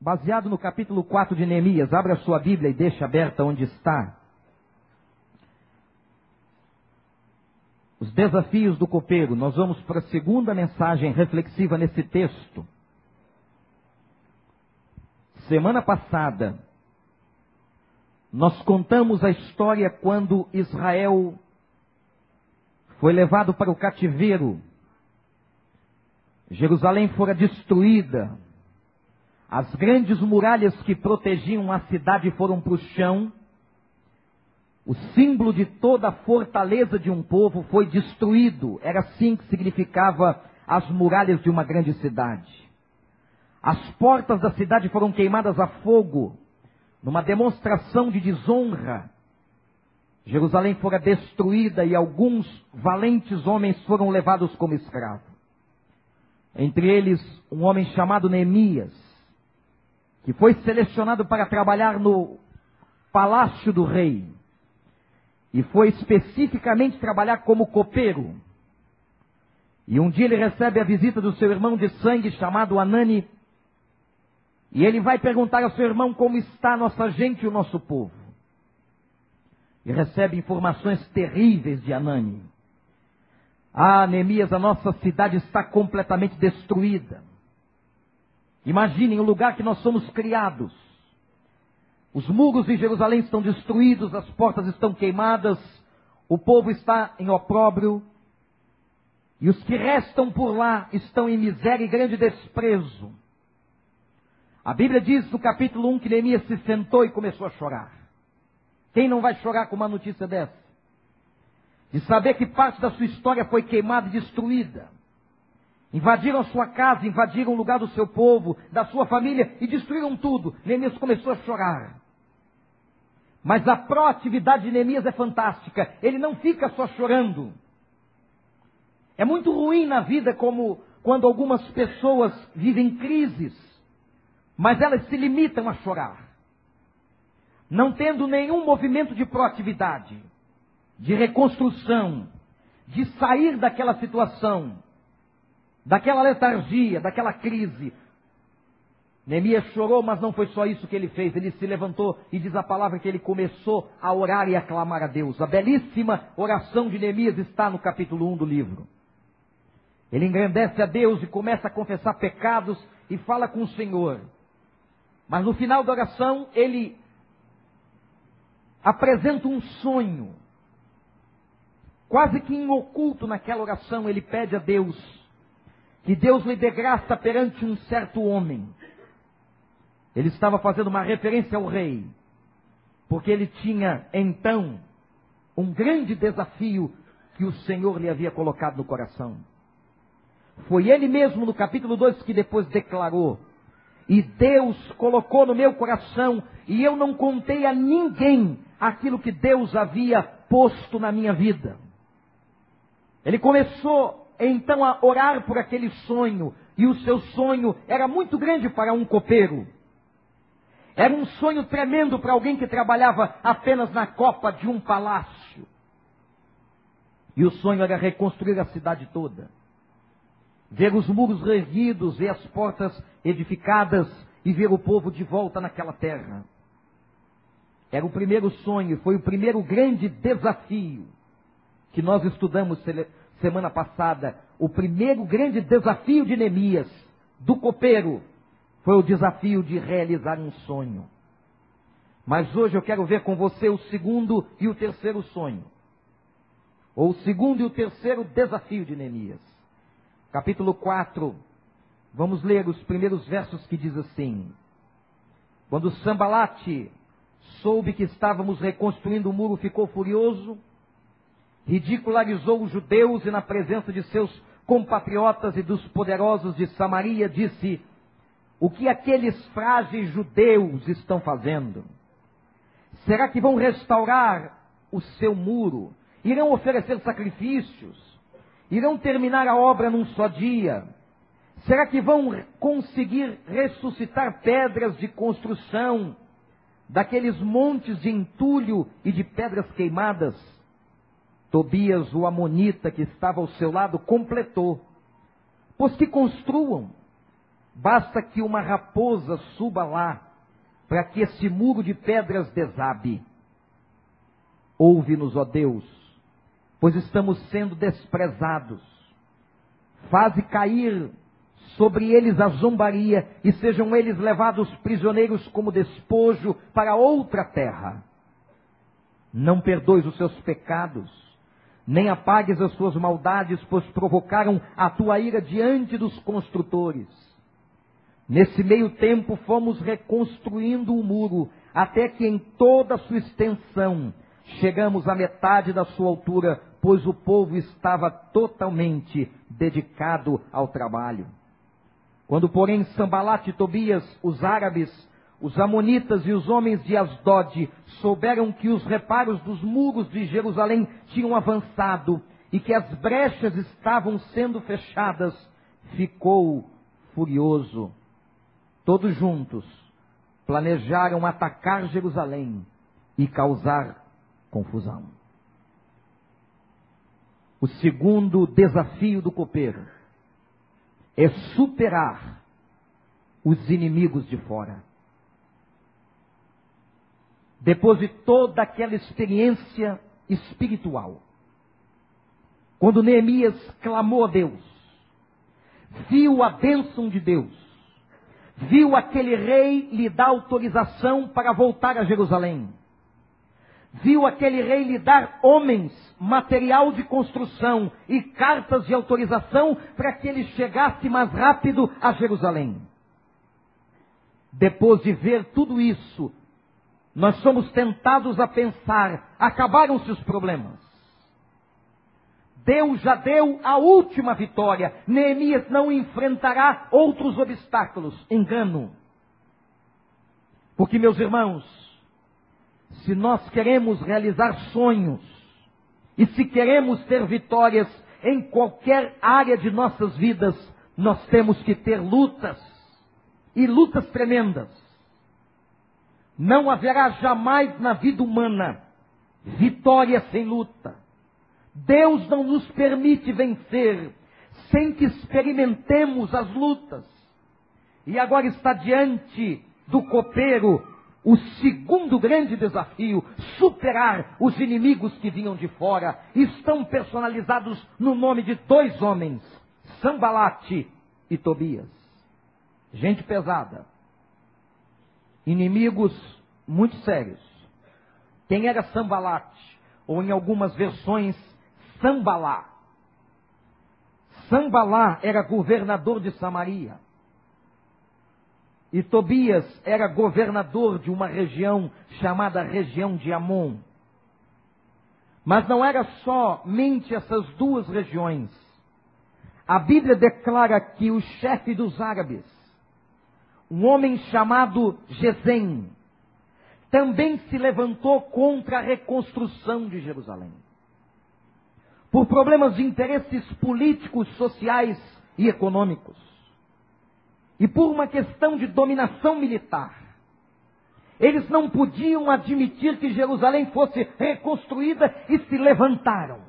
baseado no capítulo 4 de Neemias. Abra a sua Bíblia e deixe aberta onde está. Os desafios do copeiro. Nós vamos para a segunda mensagem reflexiva nesse texto. Semana passada, nós contamos a história quando Israel foi levado para o cativeiro. Jerusalém fora destruída. As grandes muralhas que protegiam a cidade foram para o chão. O símbolo de toda a fortaleza de um povo foi destruído. Era assim que significava as muralhas de uma grande cidade. As portas da cidade foram queimadas a fogo, numa demonstração de desonra. Jerusalém fora destruída e alguns valentes homens foram levados como escravos. Entre eles, um homem chamado Neemias, que foi selecionado para trabalhar no palácio do rei. E foi especificamente trabalhar como copeiro. E um dia ele recebe a visita do seu irmão de sangue chamado Anani, e ele vai perguntar ao seu irmão como está a nossa gente e o nosso povo. E recebe informações terríveis de Anani. Ah, Neemias, a nossa cidade está completamente destruída. Imaginem o lugar que nós somos criados. Os muros de Jerusalém estão destruídos, as portas estão queimadas, o povo está em opróbrio, e os que restam por lá estão em miséria e grande desprezo. A Bíblia diz no capítulo 1 que Neemias se sentou e começou a chorar. Quem não vai chorar com uma notícia dessa? De saber que parte da sua história foi queimada e destruída. Invadiram a sua casa, invadiram o lugar do seu povo, da sua família e destruíram tudo. Neemias começou a chorar. Mas a proatividade de Neemias é fantástica. Ele não fica só chorando. É muito ruim na vida como quando algumas pessoas vivem crises mas elas se limitam a chorar, não tendo nenhum movimento de proatividade, de reconstrução, de sair daquela situação, daquela letargia, daquela crise. Neemias chorou, mas não foi só isso que ele fez. Ele se levantou e diz a palavra que ele começou a orar e a clamar a Deus. A belíssima oração de Neemias está no capítulo 1 do livro. Ele engrandece a Deus e começa a confessar pecados e fala com o Senhor. Mas no final da oração, ele apresenta um sonho. Quase que em oculto naquela oração, ele pede a Deus que Deus lhe dê graça perante um certo homem. Ele estava fazendo uma referência ao rei, porque ele tinha então um grande desafio que o Senhor lhe havia colocado no coração. Foi ele mesmo no capítulo 2 que depois declarou: e Deus colocou no meu coração, e eu não contei a ninguém aquilo que Deus havia posto na minha vida. Ele começou então a orar por aquele sonho, e o seu sonho era muito grande para um copeiro. Era um sonho tremendo para alguém que trabalhava apenas na copa de um palácio. E o sonho era reconstruir a cidade toda ver os muros erguidos, ver as portas edificadas e ver o povo de volta naquela terra. Era o primeiro sonho, foi o primeiro grande desafio que nós estudamos semana passada. O primeiro grande desafio de Neemias, do copeiro, foi o desafio de realizar um sonho. Mas hoje eu quero ver com você o segundo e o terceiro sonho. Ou o segundo e o terceiro desafio de Neemias capítulo 4, vamos ler os primeiros versos que diz assim: Quando Sambalate soube que estávamos reconstruindo o muro, ficou furioso, ridicularizou os judeus e na presença de seus compatriotas e dos poderosos de Samaria disse: O que aqueles frágeis judeus estão fazendo? Será que vão restaurar o seu muro? Irão oferecer sacrifícios? Irão terminar a obra num só dia? Será que vão conseguir ressuscitar pedras de construção daqueles montes de entulho e de pedras queimadas? Tobias, o amonita que estava ao seu lado, completou: Pois que construam. Basta que uma raposa suba lá para que esse muro de pedras desabe. Ouve-nos, ó Deus, pois estamos sendo desprezados. Faze cair sobre eles a zombaria e sejam eles levados prisioneiros como despojo para outra terra. Não perdoes os seus pecados, nem apagues as suas maldades, pois provocaram a tua ira diante dos construtores. Nesse meio tempo fomos reconstruindo o muro, até que em toda a sua extensão chegamos à metade da sua altura, pois o povo estava totalmente dedicado ao trabalho. Quando, porém, Sambalat e Tobias, os árabes, os amonitas e os homens de Asdod souberam que os reparos dos muros de Jerusalém tinham avançado e que as brechas estavam sendo fechadas, ficou furioso. Todos juntos planejaram atacar Jerusalém e causar confusão. O segundo desafio do copeiro é superar os inimigos de fora. Depois de toda aquela experiência espiritual, quando Neemias clamou a Deus, viu a bênção de Deus, viu aquele rei lhe dar autorização para voltar a Jerusalém, viu aquele rei lhe dar homens, material de construção e cartas de autorização para que ele chegasse mais rápido a Jerusalém. Depois de ver tudo isso, nós somos tentados a pensar: acabaram-se os problemas. Deus já deu a última vitória. Neemias não enfrentará outros obstáculos. Engano. Porque, meus irmãos, se nós queremos realizar sonhos, e se queremos ter vitórias em qualquer área de nossas vidas, nós temos que ter lutas, e lutas tremendas. Não haverá jamais na vida humana vitória sem luta. Deus não nos permite vencer sem que experimentemos as lutas. E agora está diante do copeiro o segundo grande desafio, superar os inimigos que vinham de fora, estão personalizados no nome de dois homens, Sambalate e Tobias. Gente pesada. Inimigos muito sérios. Quem era Sambalate? Ou em algumas versões, Sambalá. Sambalá era governador de Samaria. E Tobias era governador de uma região chamada região de Amon. Mas não era somente essas duas regiões. A Bíblia declara que o chefe dos árabes, um homem chamado Gesem, também se levantou contra a reconstrução de Jerusalém. Por problemas de interesses políticos, sociais e econômicos e por uma questão de dominação militar. Eles não podiam admitir que Jerusalém fosse reconstruída e se levantaram.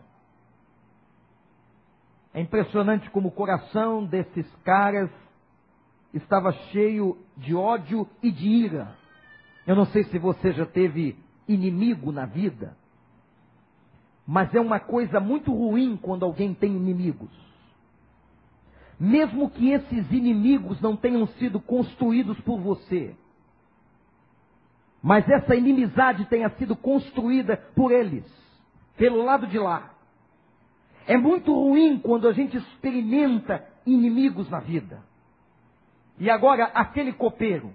É impressionante como o coração desses caras estava cheio de ódio e de ira. Eu não sei se você já teve inimigo na vida, mas é uma coisa muito ruim quando alguém tem inimigos mesmo que esses inimigos não tenham sido construídos por você, mas essa inimizade tenha sido construída por eles, pelo lado de lá. É muito ruim quando a gente experimenta inimigos na vida. E agora, aquele copeiro,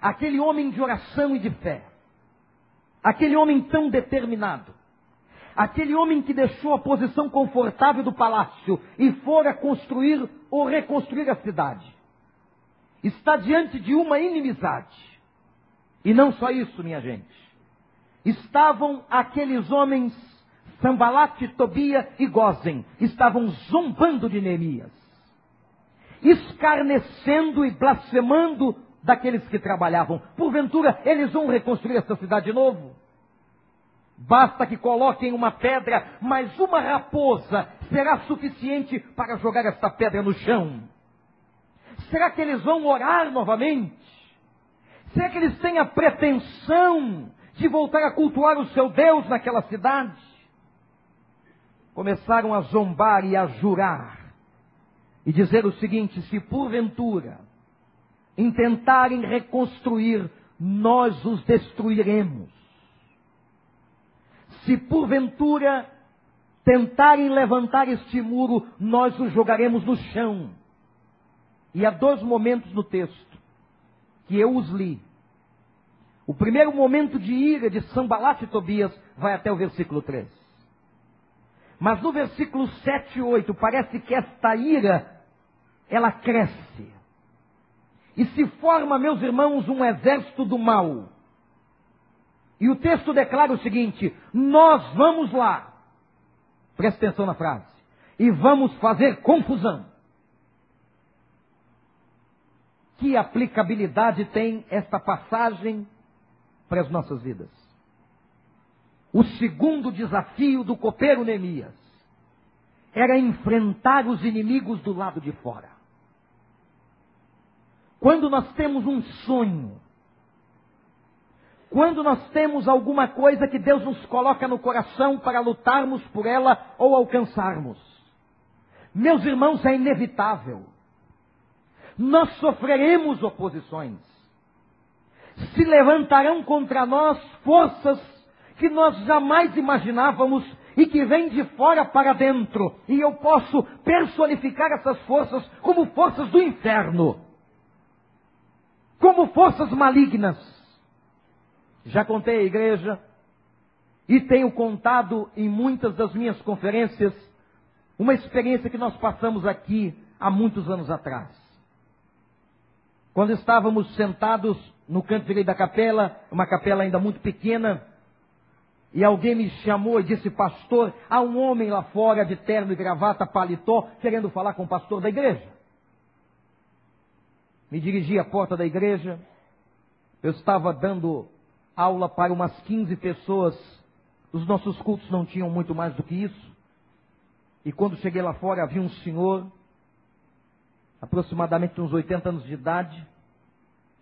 aquele homem de oração e de fé, aquele homem tão determinado, Aquele homem que deixou a posição confortável do palácio e fora construir ou reconstruir a cidade, está diante de uma inimizade. E não só isso, minha gente. Estavam aqueles homens, Sambalat, Tobia e Gozen, estavam zombando de Neemias, escarnecendo e blasfemando daqueles que trabalhavam. Porventura, eles vão reconstruir essa cidade de novo? Basta que coloquem uma pedra, mas uma raposa será suficiente para jogar esta pedra no chão. Será que eles vão orar novamente? Será que eles têm a pretensão de voltar a cultuar o seu Deus naquela cidade? Começaram a zombar e a jurar e dizer o seguinte: se porventura intentarem reconstruir, nós os destruiremos. Se porventura tentarem levantar este muro, nós os jogaremos no chão. E há dois momentos no texto que eu os li. O primeiro momento de ira de Sambalat e Tobias vai até o versículo 3. Mas no versículo 7 e 8 parece que esta ira ela cresce. E se forma, meus irmãos, um exército do mal. E o texto declara o seguinte: Nós vamos lá. Presta atenção na frase. E vamos fazer confusão. Que aplicabilidade tem esta passagem para as nossas vidas? O segundo desafio do copeiro Neemias era enfrentar os inimigos do lado de fora. Quando nós temos um sonho, quando nós temos alguma coisa que Deus nos coloca no coração para lutarmos por ela ou alcançarmos, meus irmãos, é inevitável. Nós sofreremos oposições. Se levantarão contra nós forças que nós jamais imaginávamos e que vêm de fora para dentro. E eu posso personificar essas forças como forças do inferno, como forças malignas. Já contei à igreja e tenho contado em muitas das minhas conferências uma experiência que nós passamos aqui há muitos anos atrás. Quando estávamos sentados no canto direito da capela, uma capela ainda muito pequena, e alguém me chamou e disse, pastor, há um homem lá fora de terno e gravata, paletó, querendo falar com o pastor da igreja. Me dirigi à porta da igreja, eu estava dando aula para umas 15 pessoas, os nossos cultos não tinham muito mais do que isso. E quando cheguei lá fora, havia um senhor, aproximadamente uns 80 anos de idade,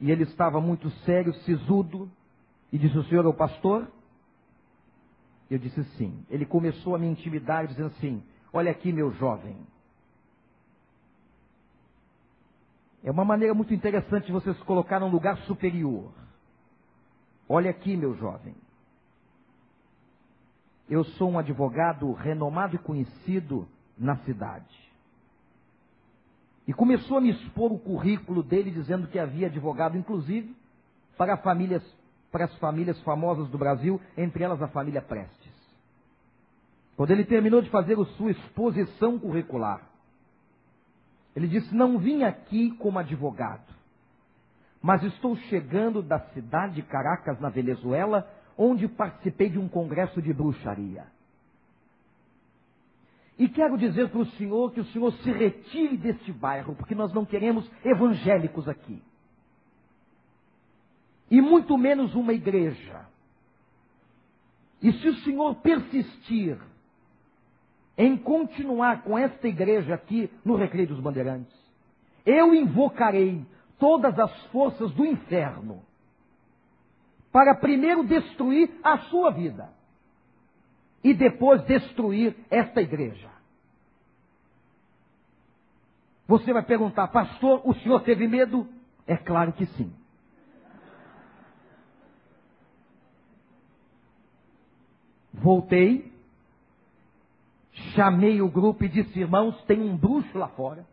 e ele estava muito sério, sisudo, e disse: O senhor é o pastor? Eu disse sim. Ele começou a me intimidar, dizendo assim: Olha aqui, meu jovem. É uma maneira muito interessante de você se colocar num lugar superior. Olha aqui, meu jovem. Eu sou um advogado renomado e conhecido na cidade. E começou a me expor o currículo dele, dizendo que havia advogado, inclusive, para famílias para as famílias famosas do Brasil, entre elas a família Prestes. Quando ele terminou de fazer a sua exposição curricular, ele disse: Não vim aqui como advogado, mas estou chegando da cidade de Caracas, na Venezuela, onde participei de um congresso de bruxaria. E quero dizer para o senhor que o senhor se retire deste bairro, porque nós não queremos evangélicos aqui e muito menos uma igreja. E se o Senhor persistir em continuar com esta igreja aqui no Recreio dos Bandeirantes, eu invocarei todas as forças do inferno para primeiro destruir a sua vida e depois destruir esta igreja. Você vai perguntar, pastor, o senhor teve medo? É claro que sim. Voltei, chamei o grupo e disse: irmãos, tem um bruxo lá fora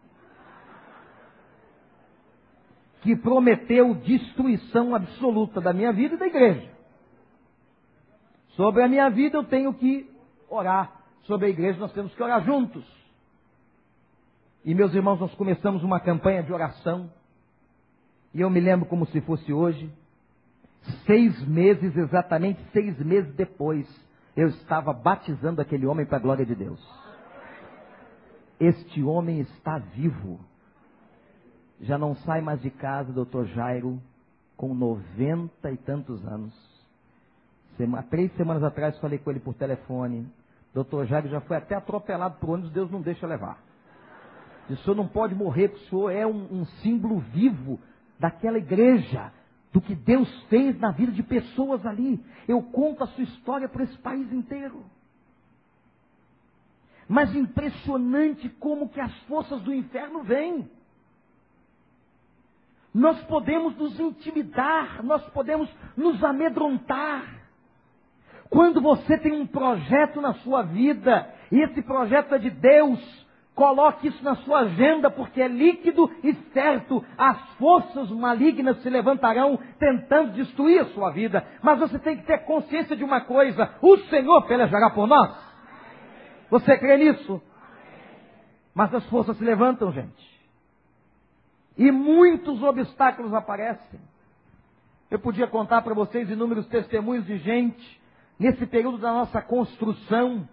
que prometeu destruição absoluta da minha vida e da igreja. Sobre a minha vida eu tenho que orar. Sobre a igreja nós temos que orar juntos. E meus irmãos, nós começamos uma campanha de oração. E eu me lembro como se fosse hoje. Seis meses, exatamente seis meses depois, eu estava batizando aquele homem para a glória de Deus. Este homem está vivo. Já não sai mais de casa, doutor Jairo, com noventa e tantos anos. Sema, três semanas atrás falei com ele por telefone. Doutor Jairo já foi até atropelado por ônibus, Deus não deixa levar. O senhor não pode morrer, porque o senhor é um, um símbolo vivo daquela igreja, do que Deus fez na vida de pessoas ali. Eu conto a sua história para esse país inteiro. Mas impressionante como que as forças do inferno vêm. Nós podemos nos intimidar, nós podemos nos amedrontar. Quando você tem um projeto na sua vida, e esse projeto é de Deus, coloque isso na sua agenda, porque é líquido e certo. As forças malignas se levantarão tentando destruir a sua vida. Mas você tem que ter consciência de uma coisa: o Senhor pelejará por nós. Você crê nisso? Mas as forças se levantam, gente. E muitos obstáculos aparecem. Eu podia contar para vocês inúmeros testemunhos de gente nesse período da nossa construção,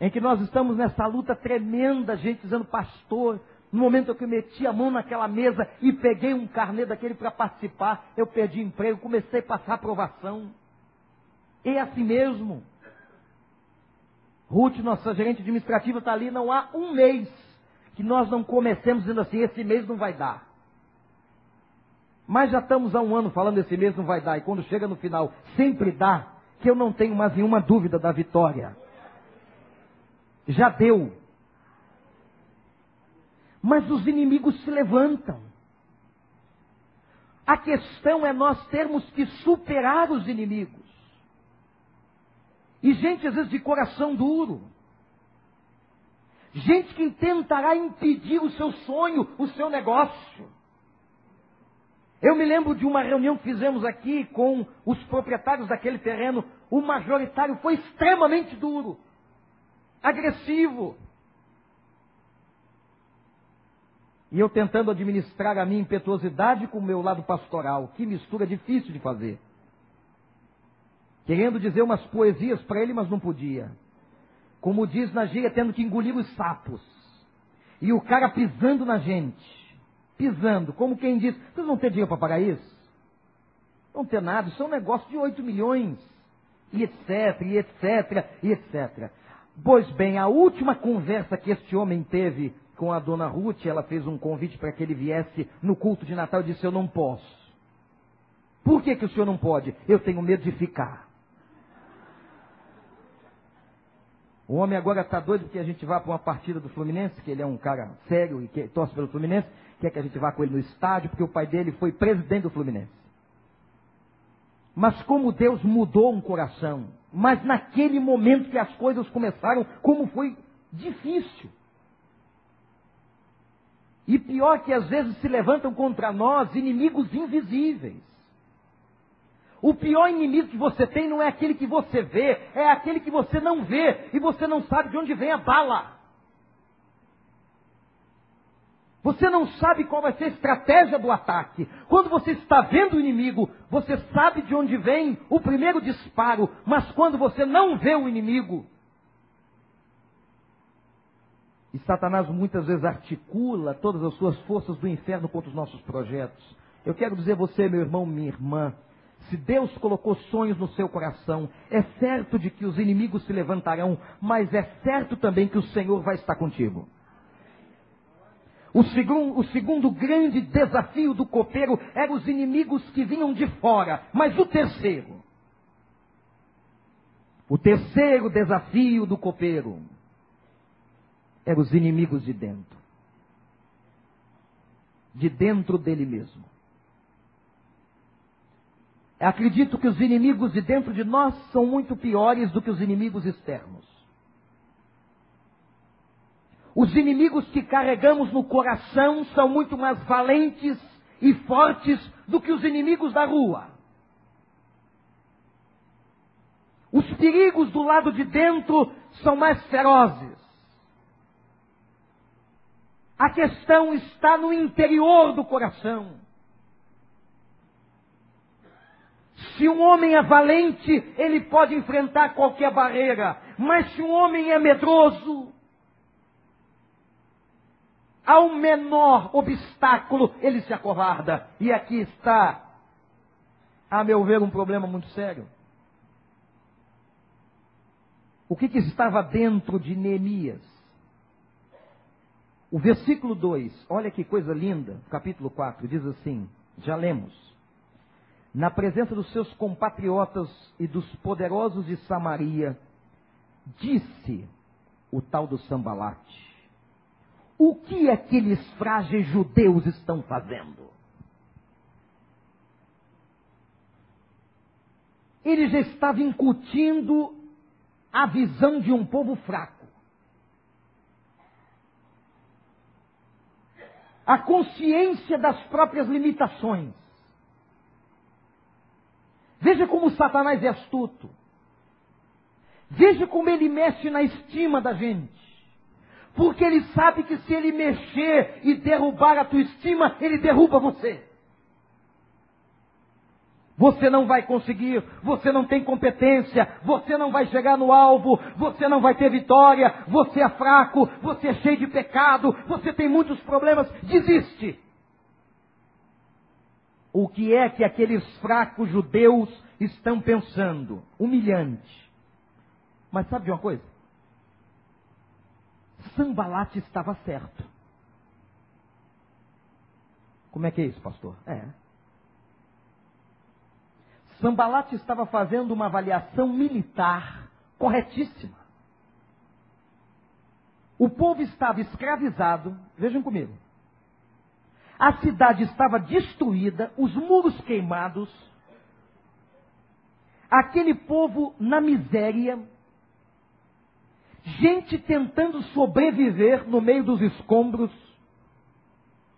em que nós estamos nessa luta tremenda, gente dizendo, pastor, no momento que eu meti a mão naquela mesa e peguei um carnê daquele para participar, eu perdi emprego, comecei a passar aprovação. É assim mesmo. Ruth, nossa gerente administrativa, está ali, não há um mês que nós não comecemos dizendo assim, esse mês não vai dar. Mas já estamos há um ano falando esse mês não vai dar, e quando chega no final, sempre dá, que eu não tenho mais nenhuma dúvida da vitória. Já deu. Mas os inimigos se levantam. A questão é nós termos que superar os inimigos. E gente, às vezes, de coração duro. Gente que tentará impedir o seu sonho, o seu negócio. Eu me lembro de uma reunião que fizemos aqui com os proprietários daquele terreno. O majoritário foi extremamente duro, agressivo. E eu tentando administrar a minha impetuosidade com o meu lado pastoral. Que mistura difícil de fazer. Querendo dizer umas poesias para ele, mas não podia. Como diz na gíria, tendo que engolir os sapos. E o cara pisando na gente pisando, como quem diz, vocês vão ter dinheiro para pagar isso? Não ter nada, isso é um negócio de 8 milhões, e etc, e etc, e etc. Pois bem, a última conversa que este homem teve com a dona Ruth, ela fez um convite para que ele viesse no culto de Natal e disse, eu não posso. Por que, que o senhor não pode? Eu tenho medo de ficar. O homem agora está doido porque a gente vá para uma partida do Fluminense, que ele é um cara sério e que torce pelo Fluminense quer que a gente vá com ele no estádio, porque o pai dele foi presidente do Fluminense. Mas como Deus mudou um coração, mas naquele momento que as coisas começaram, como foi difícil. E pior que às vezes se levantam contra nós inimigos invisíveis. O pior inimigo que você tem não é aquele que você vê, é aquele que você não vê e você não sabe de onde vem a bala. Você não sabe qual vai ser a estratégia do ataque. Quando você está vendo o inimigo, você sabe de onde vem o primeiro disparo, mas quando você não vê o inimigo, e Satanás muitas vezes articula todas as suas forças do inferno contra os nossos projetos. Eu quero dizer a você, meu irmão, minha irmã, se Deus colocou sonhos no seu coração, é certo de que os inimigos se levantarão, mas é certo também que o Senhor vai estar contigo. O segundo, o segundo grande desafio do copeiro eram os inimigos que vinham de fora. Mas o terceiro, o terceiro desafio do copeiro eram os inimigos de dentro. De dentro dele mesmo. Acredito que os inimigos de dentro de nós são muito piores do que os inimigos externos. Os inimigos que carregamos no coração são muito mais valentes e fortes do que os inimigos da rua. Os perigos do lado de dentro são mais ferozes. A questão está no interior do coração. Se um homem é valente, ele pode enfrentar qualquer barreira. Mas se um homem é medroso, ao menor obstáculo, ele se acovarda. E aqui está, a meu ver, um problema muito sério. O que, que estava dentro de Neemias? O versículo 2, olha que coisa linda, capítulo 4, diz assim: já lemos. Na presença dos seus compatriotas e dos poderosos de Samaria, disse o tal do Sambalate: O que aqueles frágeis judeus estão fazendo? Ele já estava incutindo a visão de um povo fraco. a consciência das próprias limitações. Veja como Satanás é astuto. Veja como ele mexe na estima da gente. Porque ele sabe que se ele mexer e derrubar a tua estima, ele derruba você. Você não vai conseguir, você não tem competência, você não vai chegar no alvo, você não vai ter vitória, você é fraco, você é cheio de pecado, você tem muitos problemas, desiste. O que é que aqueles fracos judeus estão pensando? Humilhante. Mas sabe de uma coisa? Sambalate estava certo. Como é que é isso, pastor? É. Sambalat estava fazendo uma avaliação militar corretíssima. O povo estava escravizado, vejam comigo. A cidade estava destruída, os muros queimados, aquele povo na miséria, gente tentando sobreviver no meio dos escombros.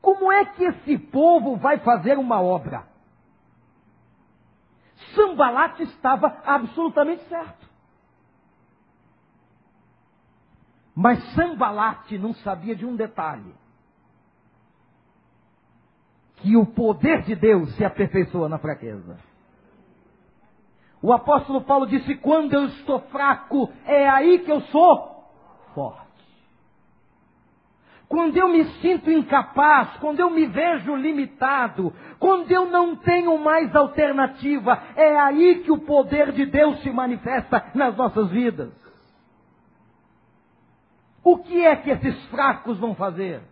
Como é que esse povo vai fazer uma obra? Sambalat estava absolutamente certo. Mas Sambalat não sabia de um detalhe. Que o poder de Deus se aperfeiçoa na fraqueza. O apóstolo Paulo disse: quando eu estou fraco, é aí que eu sou forte. Quando eu me sinto incapaz, quando eu me vejo limitado, quando eu não tenho mais alternativa, é aí que o poder de Deus se manifesta nas nossas vidas. O que é que esses fracos vão fazer?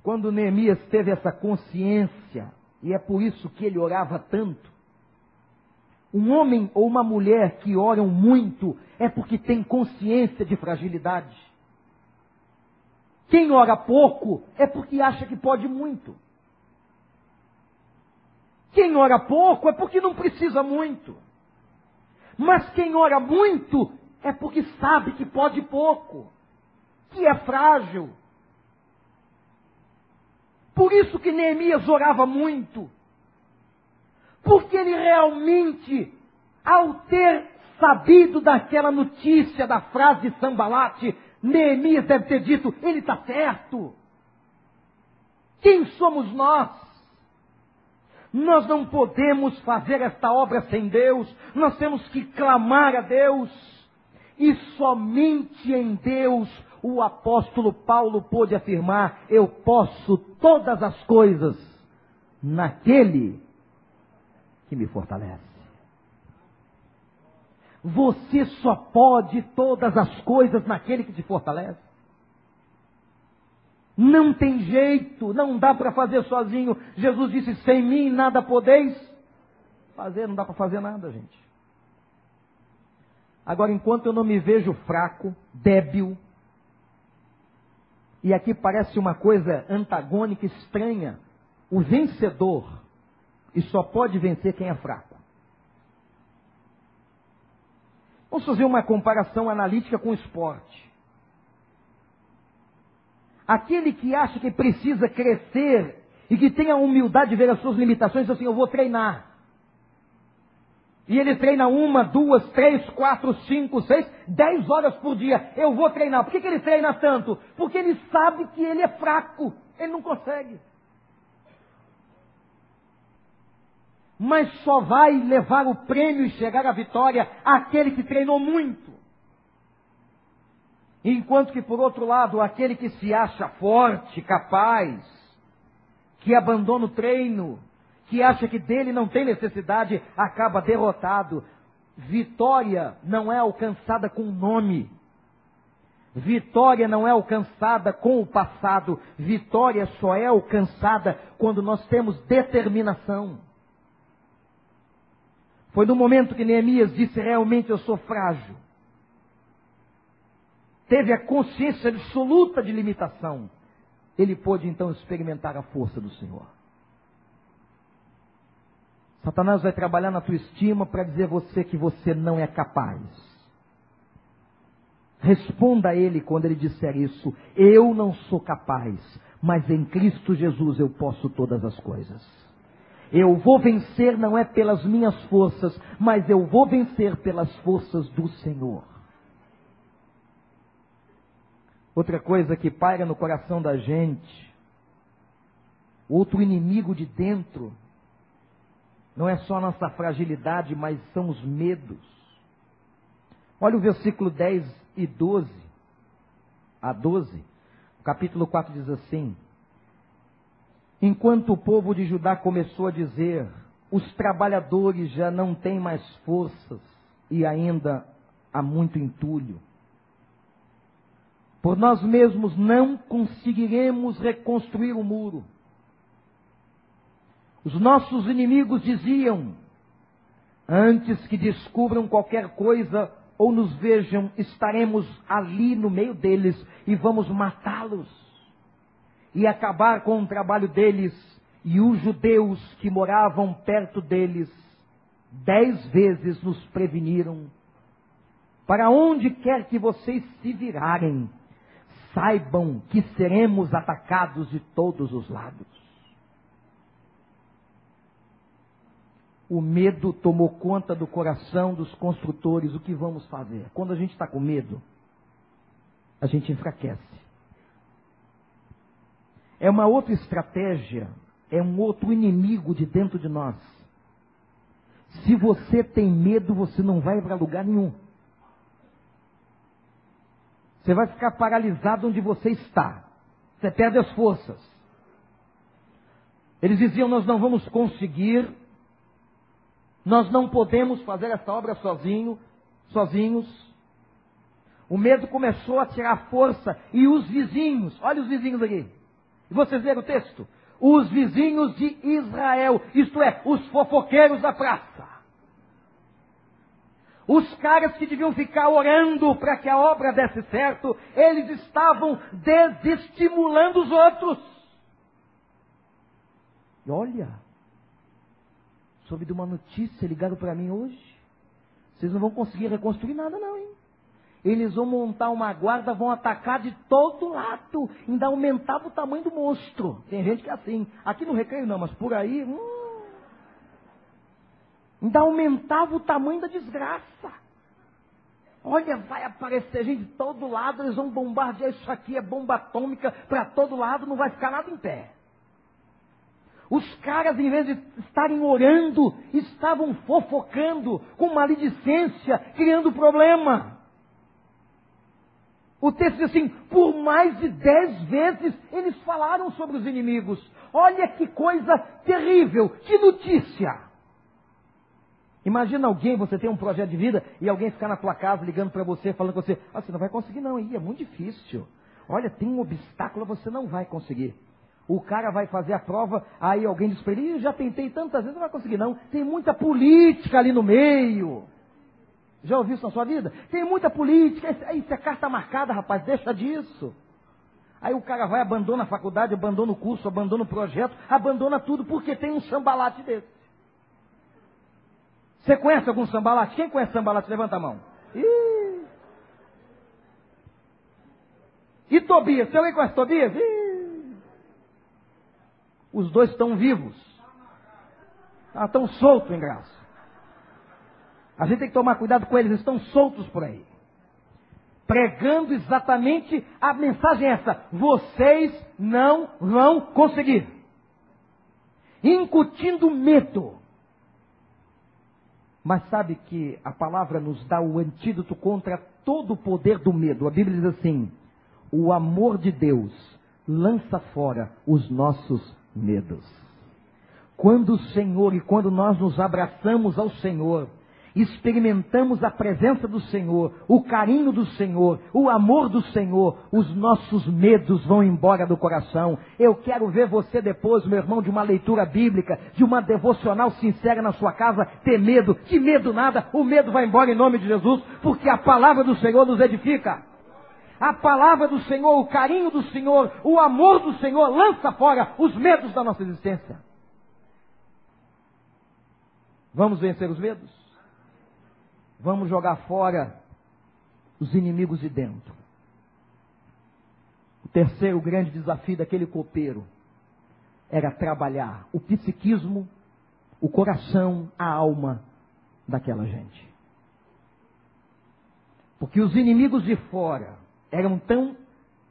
Quando Neemias teve essa consciência, e é por isso que ele orava tanto, um homem ou uma mulher que oram muito é porque tem consciência de fragilidade. Quem ora pouco é porque acha que pode muito. Quem ora pouco é porque não precisa muito. Mas quem ora muito é porque sabe que pode pouco, que é frágil. Por isso que Neemias orava muito. Porque ele realmente, ao ter sabido daquela notícia da frase de Sambalate, Neemias deve ter dito: ele está certo. Quem somos nós? Nós não podemos fazer esta obra sem Deus, nós temos que clamar a Deus, e somente em Deus o apóstolo Paulo pôde afirmar: Eu posso todas as coisas naquele que me fortalece. Você só pode todas as coisas naquele que te fortalece. Não tem jeito, não dá para fazer sozinho. Jesus disse: sem mim nada podeis fazer, não dá para fazer nada, gente. Agora, enquanto eu não me vejo fraco, débil, e aqui parece uma coisa antagônica, estranha, o vencedor e só pode vencer quem é fraco. Vamos fazer uma comparação analítica com o esporte. Aquele que acha que precisa crescer e que tem a humildade de ver as suas limitações, assim, eu vou treinar. E ele treina uma, duas, três, quatro, cinco, seis, dez horas por dia. Eu vou treinar. Por que, que ele treina tanto? Porque ele sabe que ele é fraco. Ele não consegue. mas só vai levar o prêmio e chegar à vitória aquele que treinou muito. Enquanto que, por outro lado, aquele que se acha forte, capaz, que abandona o treino, que acha que dele não tem necessidade, acaba derrotado. Vitória não é alcançada com nome. Vitória não é alcançada com o passado, vitória só é alcançada quando nós temos determinação. Foi no momento que Neemias disse: realmente eu sou frágil. Teve a consciência absoluta de limitação. Ele pôde então experimentar a força do Senhor. Satanás vai trabalhar na tua estima para dizer a você que você não é capaz. Responda a ele quando ele disser isso: Eu não sou capaz, mas em Cristo Jesus eu posso todas as coisas. Eu vou vencer não é pelas minhas forças, mas eu vou vencer pelas forças do Senhor. Outra coisa que paira no coração da gente, outro inimigo de dentro, não é só a nossa fragilidade, mas são os medos. Olha o versículo 10 e 12, a 12, o capítulo 4 diz assim: Enquanto o povo de Judá começou a dizer: os trabalhadores já não têm mais forças e ainda há muito entulho. Por nós mesmos não conseguiremos reconstruir o muro. Os nossos inimigos diziam: antes que descubram qualquer coisa ou nos vejam, estaremos ali no meio deles e vamos matá-los e acabar com o trabalho deles. E os judeus que moravam perto deles, dez vezes nos preveniram. Para onde quer que vocês se virarem, saibam que seremos atacados de todos os lados. O medo tomou conta do coração dos construtores. O que vamos fazer? Quando a gente está com medo, a gente enfraquece. É uma outra estratégia, é um outro inimigo de dentro de nós. Se você tem medo, você não vai para lugar nenhum. Você vai ficar paralisado onde você está. Você perde as forças. Eles diziam: Nós não vamos conseguir, nós não podemos fazer essa obra sozinho, sozinhos. O medo começou a tirar força e os vizinhos, olha os vizinhos aqui. Vocês leram o texto? Os vizinhos de Israel, isto é, os fofoqueiros da praça. Os caras que deviam ficar orando para que a obra desse certo, eles estavam desestimulando os outros. E olha, soube de uma notícia, ligaram para mim hoje. Vocês não vão conseguir reconstruir nada, não, hein? Eles vão montar uma guarda, vão atacar de todo lado. Ainda aumentava o tamanho do monstro. Tem gente que é assim. Aqui no recreio não, mas por aí. Hum, ainda aumentava o tamanho da desgraça. Olha, vai aparecer gente de todo lado, eles vão bombardear isso aqui, é bomba atômica para todo lado, não vai ficar nada em pé. Os caras, em vez de estarem orando, estavam fofocando, com maledicência, criando problema. O texto diz assim: por mais de dez vezes eles falaram sobre os inimigos. Olha que coisa terrível, que notícia. Imagina alguém, você tem um projeto de vida e alguém ficar na tua casa ligando para você, falando com você: ah, você não vai conseguir, não, aí é muito difícil. Olha, tem um obstáculo, você não vai conseguir. O cara vai fazer a prova, aí alguém diz para ele: já tentei tantas vezes, não vai conseguir, não. Tem muita política ali no meio. Já ouviu isso na sua vida? Tem muita política, isso é carta marcada, rapaz, deixa disso. Aí o cara vai, abandona a faculdade, abandona o curso, abandona o projeto, abandona tudo porque tem um sambalate desse. Você conhece algum sambalate? Quem conhece sambalate? Levanta a mão. Ih. E Tobias? Você alguém conhece Tobias? Ih. Os dois estão vivos. Estão ah, soltos em graça. A gente tem que tomar cuidado com eles, eles estão soltos por aí. Pregando exatamente a mensagem essa: vocês não vão conseguir. Incutindo medo. Mas sabe que a palavra nos dá o antídoto contra todo o poder do medo. A Bíblia diz assim: o amor de Deus lança fora os nossos medos. Quando o Senhor e quando nós nos abraçamos ao Senhor, experimentamos a presença do Senhor, o carinho do Senhor, o amor do Senhor, os nossos medos vão embora do coração. Eu quero ver você depois, meu irmão, de uma leitura bíblica, de uma devocional sincera na sua casa, ter medo. Que medo nada, o medo vai embora em nome de Jesus, porque a palavra do Senhor nos edifica. A palavra do Senhor, o carinho do Senhor, o amor do Senhor lança fora os medos da nossa existência. Vamos vencer os medos? Vamos jogar fora os inimigos de dentro. O terceiro grande desafio daquele copeiro era trabalhar o psiquismo, o coração, a alma daquela gente. Porque os inimigos de fora eram tão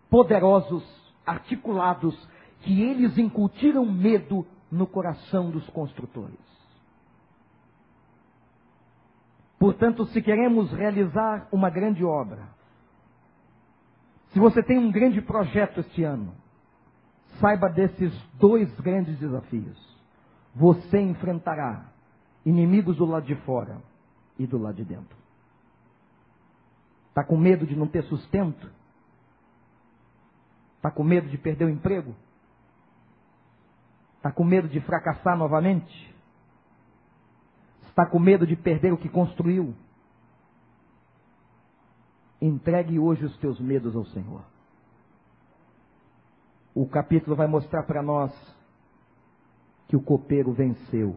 poderosos, articulados, que eles incutiram medo no coração dos construtores. Portanto, se queremos realizar uma grande obra, se você tem um grande projeto este ano, saiba desses dois grandes desafios. Você enfrentará inimigos do lado de fora e do lado de dentro. Está com medo de não ter sustento? Está com medo de perder o emprego? Está com medo de fracassar novamente? Está com medo de perder o que construiu? Entregue hoje os teus medos ao Senhor. O capítulo vai mostrar para nós que o copeiro venceu.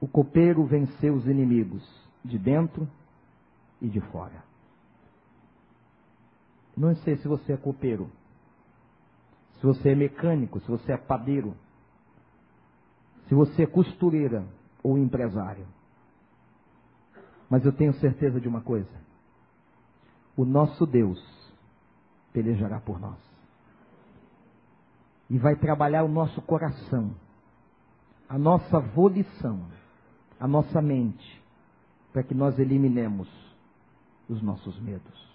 O copeiro venceu os inimigos de dentro e de fora. Não sei se você é copeiro, se você é mecânico, se você é padeiro, se você é costureira ou empresário. Mas eu tenho certeza de uma coisa: o nosso Deus pelejará por nós. E vai trabalhar o nosso coração, a nossa volição, a nossa mente, para que nós eliminemos os nossos medos.